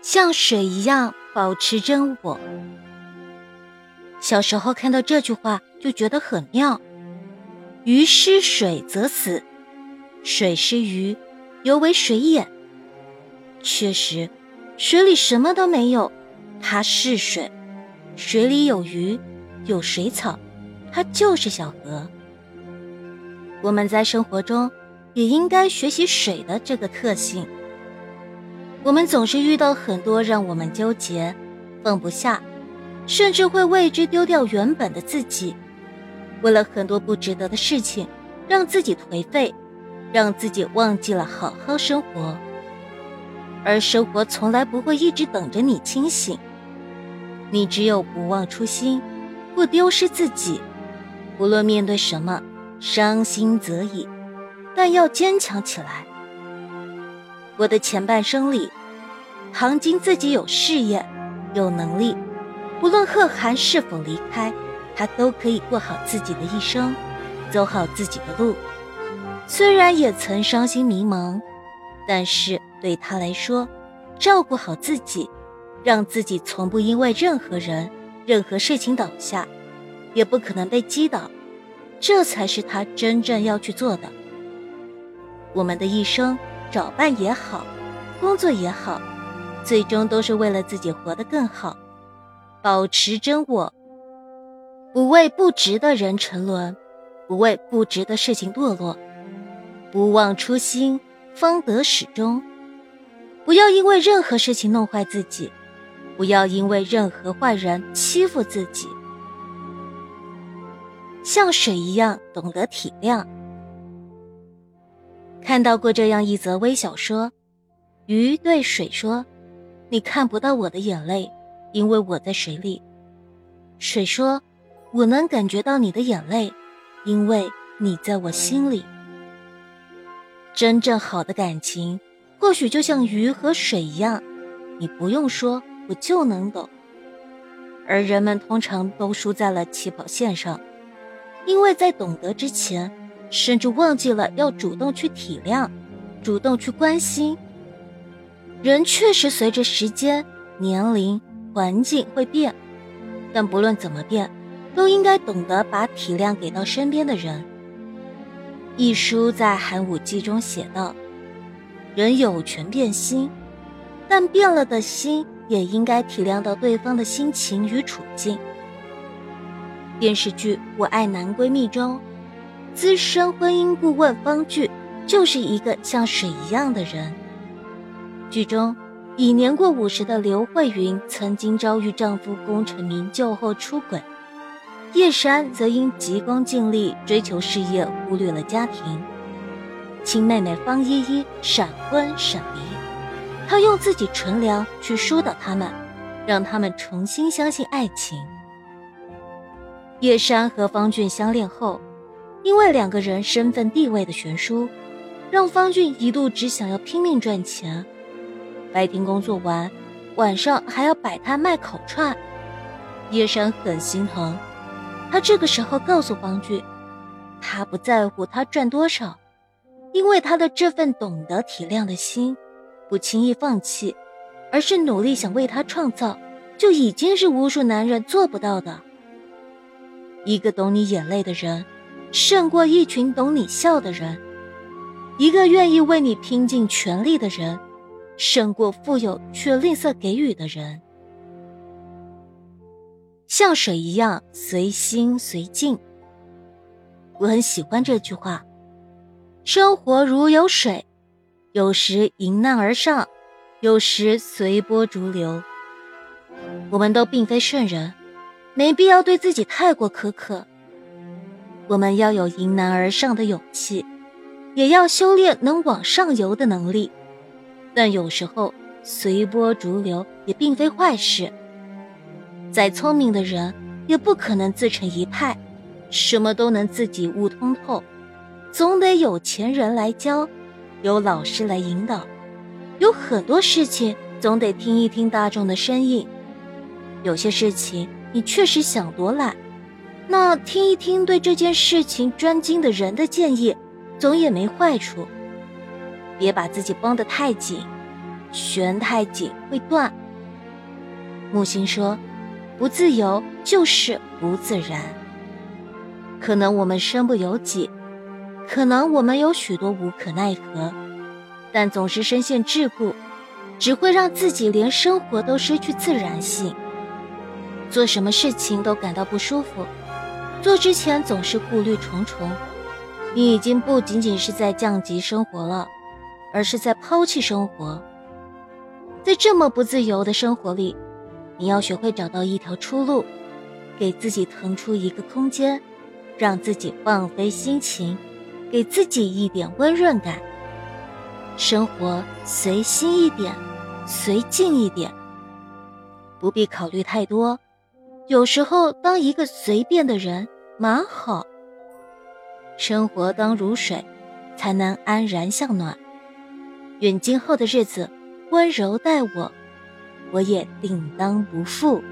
像水一样保持真我。小时候看到这句话就觉得很妙。鱼失水则死，水失鱼，犹为水也。确实，水里什么都没有，它是水；水里有鱼，有水草，它就是小河。我们在生活中也应该学习水的这个特性。我们总是遇到很多让我们纠结、放不下，甚至会为之丢掉原本的自己，为了很多不值得的事情，让自己颓废，让自己忘记了好好生活。而生活从来不会一直等着你清醒，你只有不忘初心，不丢失自己，无论面对什么，伤心则已，但要坚强起来。我的前半生里，唐晶自己有事业，有能力，不论贺涵是否离开，他都可以过好自己的一生，走好自己的路。虽然也曾伤心迷茫，但是。对他来说，照顾好自己，让自己从不因为任何人、任何事情倒下，也不可能被击倒，这才是他真正要去做的。我们的一生，找伴也好，工作也好，最终都是为了自己活得更好，保持真我，不为不值的人沉沦，不为不值的事情堕落，不忘初心，方得始终。不要因为任何事情弄坏自己，不要因为任何坏人欺负自己。像水一样懂得体谅。看到过这样一则微小说：鱼对水说：“你看不到我的眼泪，因为我在水里。”水说：“我能感觉到你的眼泪，因为你在我心里。”真正好的感情。或许就像鱼和水一样，你不用说，我就能懂。而人们通常都输在了起跑线上，因为在懂得之前，甚至忘记了要主动去体谅，主动去关心。人确实随着时间、年龄、环境会变，但不论怎么变，都应该懂得把体谅给到身边的人。一书在《寒武纪》中写道。人有权变心，但变了的心也应该体谅到对方的心情与处境。电视剧《我爱男闺蜜》中，资深婚姻顾问方俊就是一个像水一样的人。剧中，已年过五十的刘慧云曾经遭遇丈夫功成名就后出轨，叶珊则因急功近利追求事业，忽略了家庭。亲妹妹方依依闪婚闪离，她用自己纯良去疏导他们，让他们重新相信爱情。叶珊和方俊相恋后，因为两个人身份地位的悬殊，让方俊一度只想要拼命赚钱，白天工作完，晚上还要摆摊卖烤串。叶珊很心疼，她这个时候告诉方俊，他不在乎他赚多少。因为他的这份懂得体谅的心，不轻易放弃，而是努力想为他创造，就已经是无数男人做不到的。一个懂你眼泪的人，胜过一群懂你笑的人；一个愿意为你拼尽全力的人，胜过富有却吝啬给予的人。像水一样随心随境，我很喜欢这句话。生活如有水，有时迎难而上，有时随波逐流。我们都并非圣人，没必要对自己太过苛刻。我们要有迎难而上的勇气，也要修炼能往上游的能力。但有时候随波逐流也并非坏事。再聪明的人也不可能自成一派，什么都能自己悟通透。总得有钱人来教，有老师来引导，有很多事情总得听一听大众的声音。有些事情你确实想多了，那听一听对这件事情专精的人的建议，总也没坏处。别把自己绷得太紧，悬太紧会断。木星说：“不自由就是不自然。可能我们身不由己，可能我们有许多无可奈何，但总是深陷桎梏，只会让自己连生活都失去自然性。做什么事情都感到不舒服，做之前总是顾虑重重。你已经不仅仅是在降级生活了，而是在抛弃生活。在这么不自由的生活里。”你要学会找到一条出路，给自己腾出一个空间，让自己放飞心情，给自己一点温润感。生活随心一点，随静一点，不必考虑太多。有时候，当一个随便的人蛮好。生活当如水，才能安然向暖。愿今后的日子温柔待我。我也定当不负。